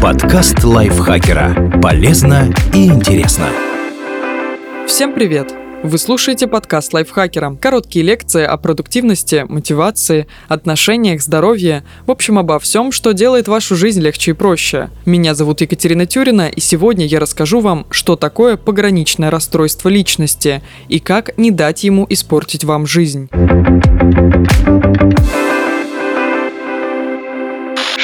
Подкаст лайфхакера. Полезно и интересно. Всем привет! Вы слушаете подкаст лайфхакера. Короткие лекции о продуктивности, мотивации, отношениях, здоровье. В общем, обо всем, что делает вашу жизнь легче и проще. Меня зовут Екатерина Тюрина, и сегодня я расскажу вам, что такое пограничное расстройство личности и как не дать ему испортить вам жизнь.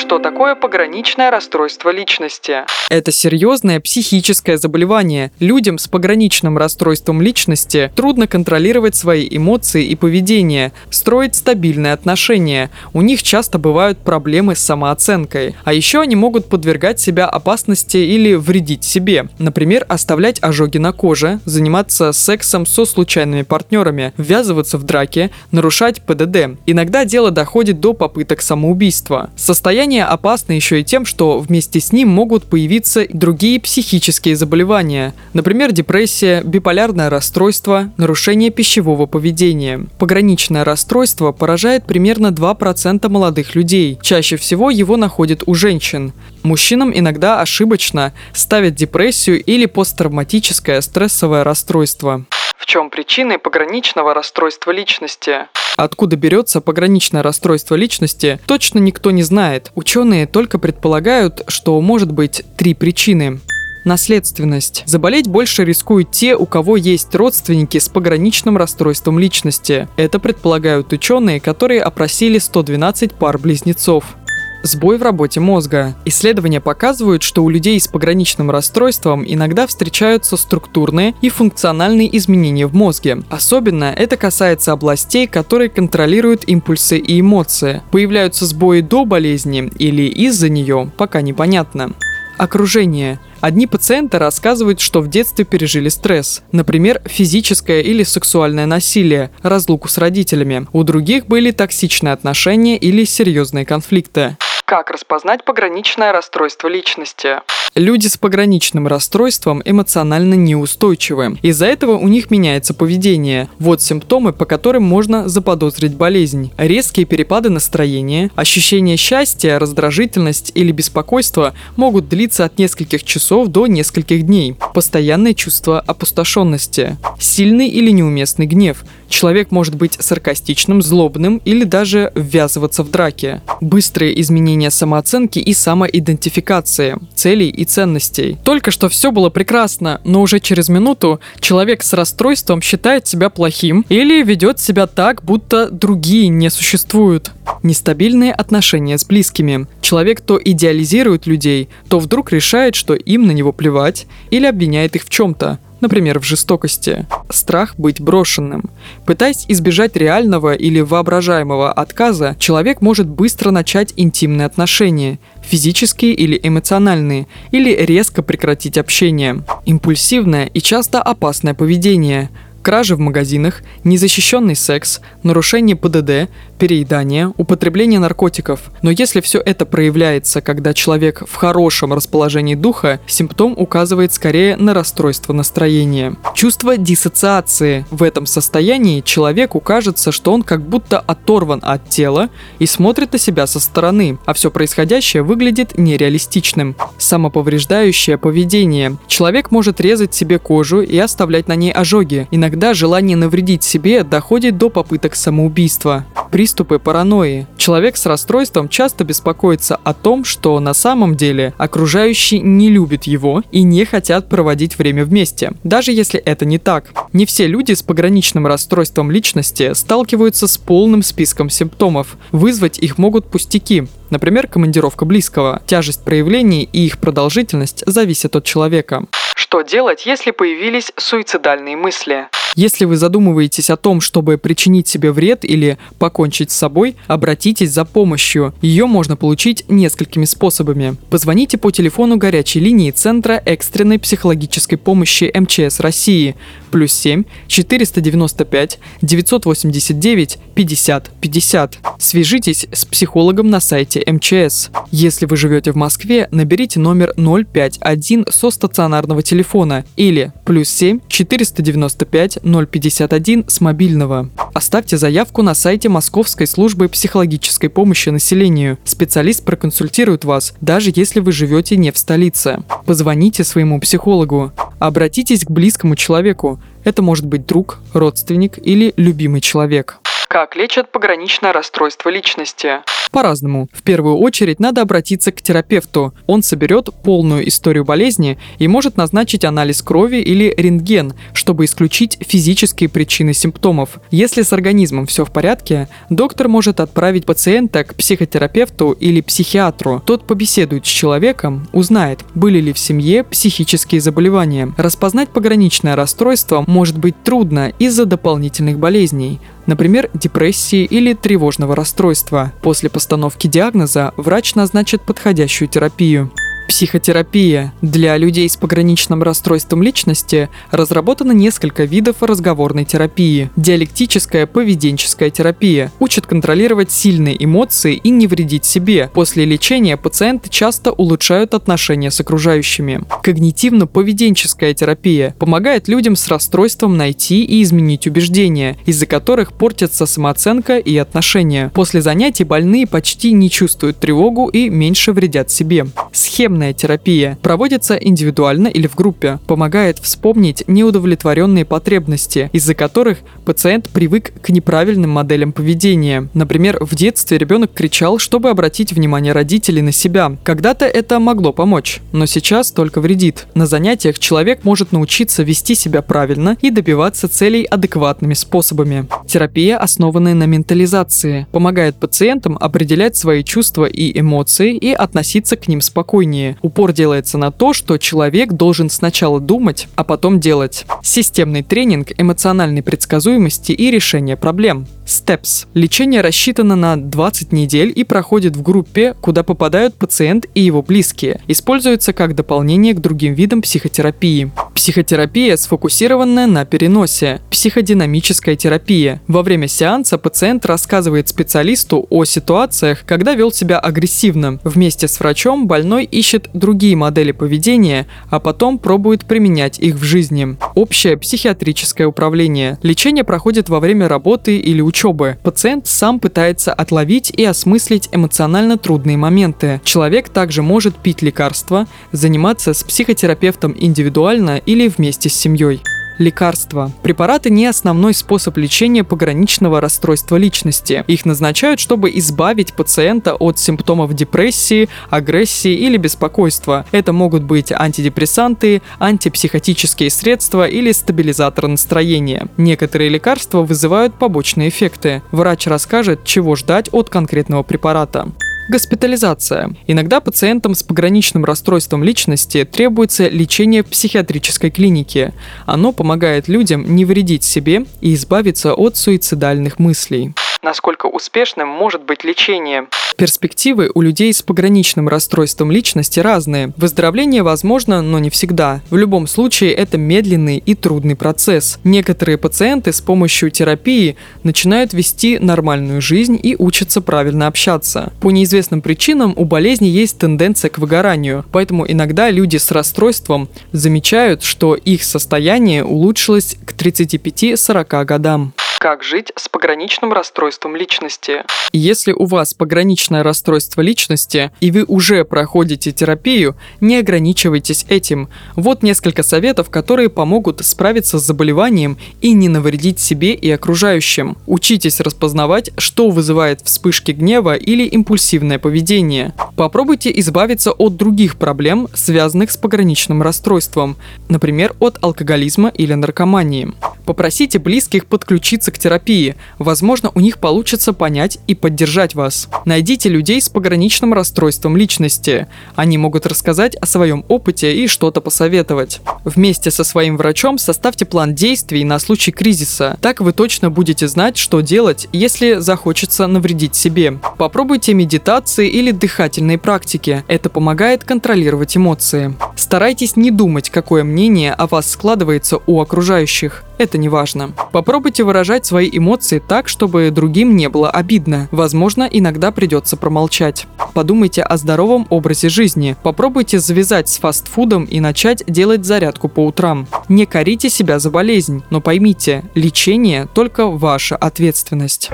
Что такое пограничное расстройство личности? Это серьезное психическое заболевание. Людям с пограничным расстройством личности трудно контролировать свои эмоции и поведение, строить стабильные отношения. У них часто бывают проблемы с самооценкой. А еще они могут подвергать себя опасности или вредить себе. Например, оставлять ожоги на коже, заниматься сексом со случайными партнерами, ввязываться в драки, нарушать ПДД. Иногда дело доходит до попыток самоубийства. Состояние Состояние опасно еще и тем, что вместе с ним могут появиться другие психические заболевания, например, депрессия, биполярное расстройство, нарушение пищевого поведения. Пограничное расстройство поражает примерно 2% молодых людей. Чаще всего его находят у женщин. Мужчинам иногда ошибочно ставят депрессию или посттравматическое стрессовое расстройство чем причины пограничного расстройства личности. Откуда берется пограничное расстройство личности, точно никто не знает. Ученые только предполагают, что может быть три причины. Наследственность. Заболеть больше рискуют те, у кого есть родственники с пограничным расстройством личности. Это предполагают ученые, которые опросили 112 пар близнецов. Сбой в работе мозга. Исследования показывают, что у людей с пограничным расстройством иногда встречаются структурные и функциональные изменения в мозге. Особенно это касается областей, которые контролируют импульсы и эмоции. Появляются сбои до болезни или из-за нее, пока непонятно. Окружение. Одни пациенты рассказывают, что в детстве пережили стресс, например, физическое или сексуальное насилие, разлуку с родителями. У других были токсичные отношения или серьезные конфликты. Как распознать пограничное расстройство личности? Люди с пограничным расстройством эмоционально неустойчивы. Из-за этого у них меняется поведение. Вот симптомы, по которым можно заподозрить болезнь. Резкие перепады настроения, ощущение счастья, раздражительность или беспокойство могут длиться от нескольких часов до нескольких дней. Постоянное чувство опустошенности. Сильный или неуместный гнев. Человек может быть саркастичным, злобным или даже ввязываться в драки. Быстрые изменения самооценки и самоидентификации, целей и ценностей. Только что все было прекрасно, но уже через минуту человек с расстройством считает себя плохим или ведет себя так, будто другие не существуют. Нестабильные отношения с близкими. Человек то идеализирует людей, то вдруг решает, что им на него плевать или обвиняет их в чем-то например, в жестокости. Страх быть брошенным. Пытаясь избежать реального или воображаемого отказа, человек может быстро начать интимные отношения, физические или эмоциональные, или резко прекратить общение. Импульсивное и часто опасное поведение – кражи в магазинах, незащищенный секс, нарушение ПДД, переедание, употребление наркотиков. Но если все это проявляется, когда человек в хорошем расположении духа, симптом указывает скорее на расстройство настроения. Чувство диссоциации. В этом состоянии человеку кажется, что он как будто оторван от тела и смотрит на себя со стороны, а все происходящее выглядит нереалистичным. Самоповреждающее поведение. Человек может резать себе кожу и оставлять на ней ожоги. Иногда желание навредить себе доходит до попыток самоубийства. При приступы паранойи. Человек с расстройством часто беспокоится о том, что на самом деле окружающие не любят его и не хотят проводить время вместе, даже если это не так. Не все люди с пограничным расстройством личности сталкиваются с полным списком симптомов. Вызвать их могут пустяки, например, командировка близкого. Тяжесть проявлений и их продолжительность зависят от человека. Что делать, если появились суицидальные мысли? Если вы задумываетесь о том, чтобы причинить себе вред или покончить с собой, обратитесь за помощью. Ее можно получить несколькими способами. Позвоните по телефону горячей линии Центра экстренной психологической помощи МЧС России плюс 7 495 989 50 50. Свяжитесь с психологом на сайте МЧС. Если вы живете в Москве, наберите номер 051 со стационарного телефона телефона или плюс 7 495 051 с мобильного. Оставьте заявку на сайте Московской службы психологической помощи населению. Специалист проконсультирует вас, даже если вы живете не в столице. Позвоните своему психологу. Обратитесь к близкому человеку. Это может быть друг, родственник или любимый человек. Как лечат пограничное расстройство личности? По-разному. В первую очередь надо обратиться к терапевту. Он соберет полную историю болезни и может назначить анализ крови или рентген, чтобы исключить физические причины симптомов. Если с организмом все в порядке, доктор может отправить пациента к психотерапевту или психиатру. Тот побеседует с человеком, узнает, были ли в семье психические заболевания. Распознать пограничное расстройство может быть трудно из-за дополнительных болезней например, депрессии или тревожного расстройства. После постановки диагноза врач назначит подходящую терапию. Психотерапия. Для людей с пограничным расстройством личности разработано несколько видов разговорной терапии. Диалектическая поведенческая терапия учит контролировать сильные эмоции и не вредить себе. После лечения пациенты часто улучшают отношения с окружающими. Когнитивно-поведенческая терапия помогает людям с расстройством найти и изменить убеждения, из-за которых портятся самооценка и отношения. После занятий больные почти не чувствуют тревогу и меньше вредят себе. Схемная Системная терапия проводится индивидуально или в группе, помогает вспомнить неудовлетворенные потребности, из-за которых пациент привык к неправильным моделям поведения. Например, в детстве ребенок кричал, чтобы обратить внимание родителей на себя. Когда-то это могло помочь, но сейчас только вредит. На занятиях человек может научиться вести себя правильно и добиваться целей адекватными способами. Терапия, основанная на ментализации, помогает пациентам определять свои чувства и эмоции и относиться к ним спокойнее упор делается на то, что человек должен сначала думать, а потом делать. Системный тренинг эмоциональной предсказуемости и решения проблем. STEPS. Лечение рассчитано на 20 недель и проходит в группе, куда попадают пациент и его близкие. Используется как дополнение к другим видам психотерапии. Психотерапия, сфокусированная на переносе. Психодинамическая терапия. Во время сеанса пациент рассказывает специалисту о ситуациях, когда вел себя агрессивно. Вместе с врачом больной ищет другие модели поведения, а потом пробует применять их в жизни. Общее психиатрическое управление. Лечение проходит во время работы или учебы учебы. Пациент сам пытается отловить и осмыслить эмоционально трудные моменты. Человек также может пить лекарства, заниматься с психотерапевтом индивидуально или вместе с семьей лекарства. Препараты не основной способ лечения пограничного расстройства личности. Их назначают, чтобы избавить пациента от симптомов депрессии, агрессии или беспокойства. Это могут быть антидепрессанты, антипсихотические средства или стабилизатор настроения. Некоторые лекарства вызывают побочные эффекты. Врач расскажет, чего ждать от конкретного препарата. Госпитализация. Иногда пациентам с пограничным расстройством личности требуется лечение в психиатрической клинике. Оно помогает людям не вредить себе и избавиться от суицидальных мыслей насколько успешным может быть лечение. Перспективы у людей с пограничным расстройством личности разные. Выздоровление возможно, но не всегда. В любом случае это медленный и трудный процесс. Некоторые пациенты с помощью терапии начинают вести нормальную жизнь и учатся правильно общаться. По неизвестным причинам у болезни есть тенденция к выгоранию, поэтому иногда люди с расстройством замечают, что их состояние улучшилось к 35-40 годам. Как жить с пограничным расстройством личности? Если у вас пограничное расстройство личности, и вы уже проходите терапию, не ограничивайтесь этим. Вот несколько советов, которые помогут справиться с заболеванием и не навредить себе и окружающим. Учитесь распознавать, что вызывает вспышки гнева или импульсивное поведение. Попробуйте избавиться от других проблем, связанных с пограничным расстройством, например, от алкоголизма или наркомании. Попросите близких подключиться к терапии. Возможно, у них получится понять и поддержать вас. Найдите людей с пограничным расстройством личности. Они могут рассказать о своем опыте и что-то посоветовать. Вместе со своим врачом составьте план действий на случай кризиса. Так вы точно будете знать, что делать, если захочется навредить себе. Попробуйте медитации или дыхательные практики. Это помогает контролировать эмоции. Старайтесь не думать, какое мнение о вас складывается у окружающих. Это не важно. Попробуйте выражать свои эмоции так, чтобы другим не было обидно. Возможно, иногда придется промолчать. Подумайте о здоровом образе жизни. Попробуйте завязать с фастфудом и начать делать зарядку по утрам. Не корите себя за болезнь, но поймите, лечение только ваша ответственность.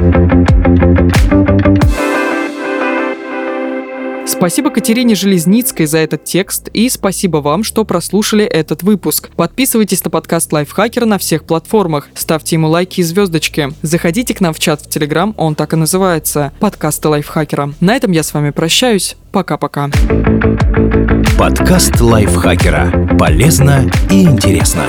Спасибо Катерине Железницкой за этот текст и спасибо вам, что прослушали этот выпуск. Подписывайтесь на подкаст Лайфхакера на всех платформах, ставьте ему лайки и звездочки. Заходите к нам в чат в Телеграм, он так и называется – подкасты Лайфхакера. На этом я с вами прощаюсь. Пока-пока. Подкаст Лайфхакера. Полезно и интересно.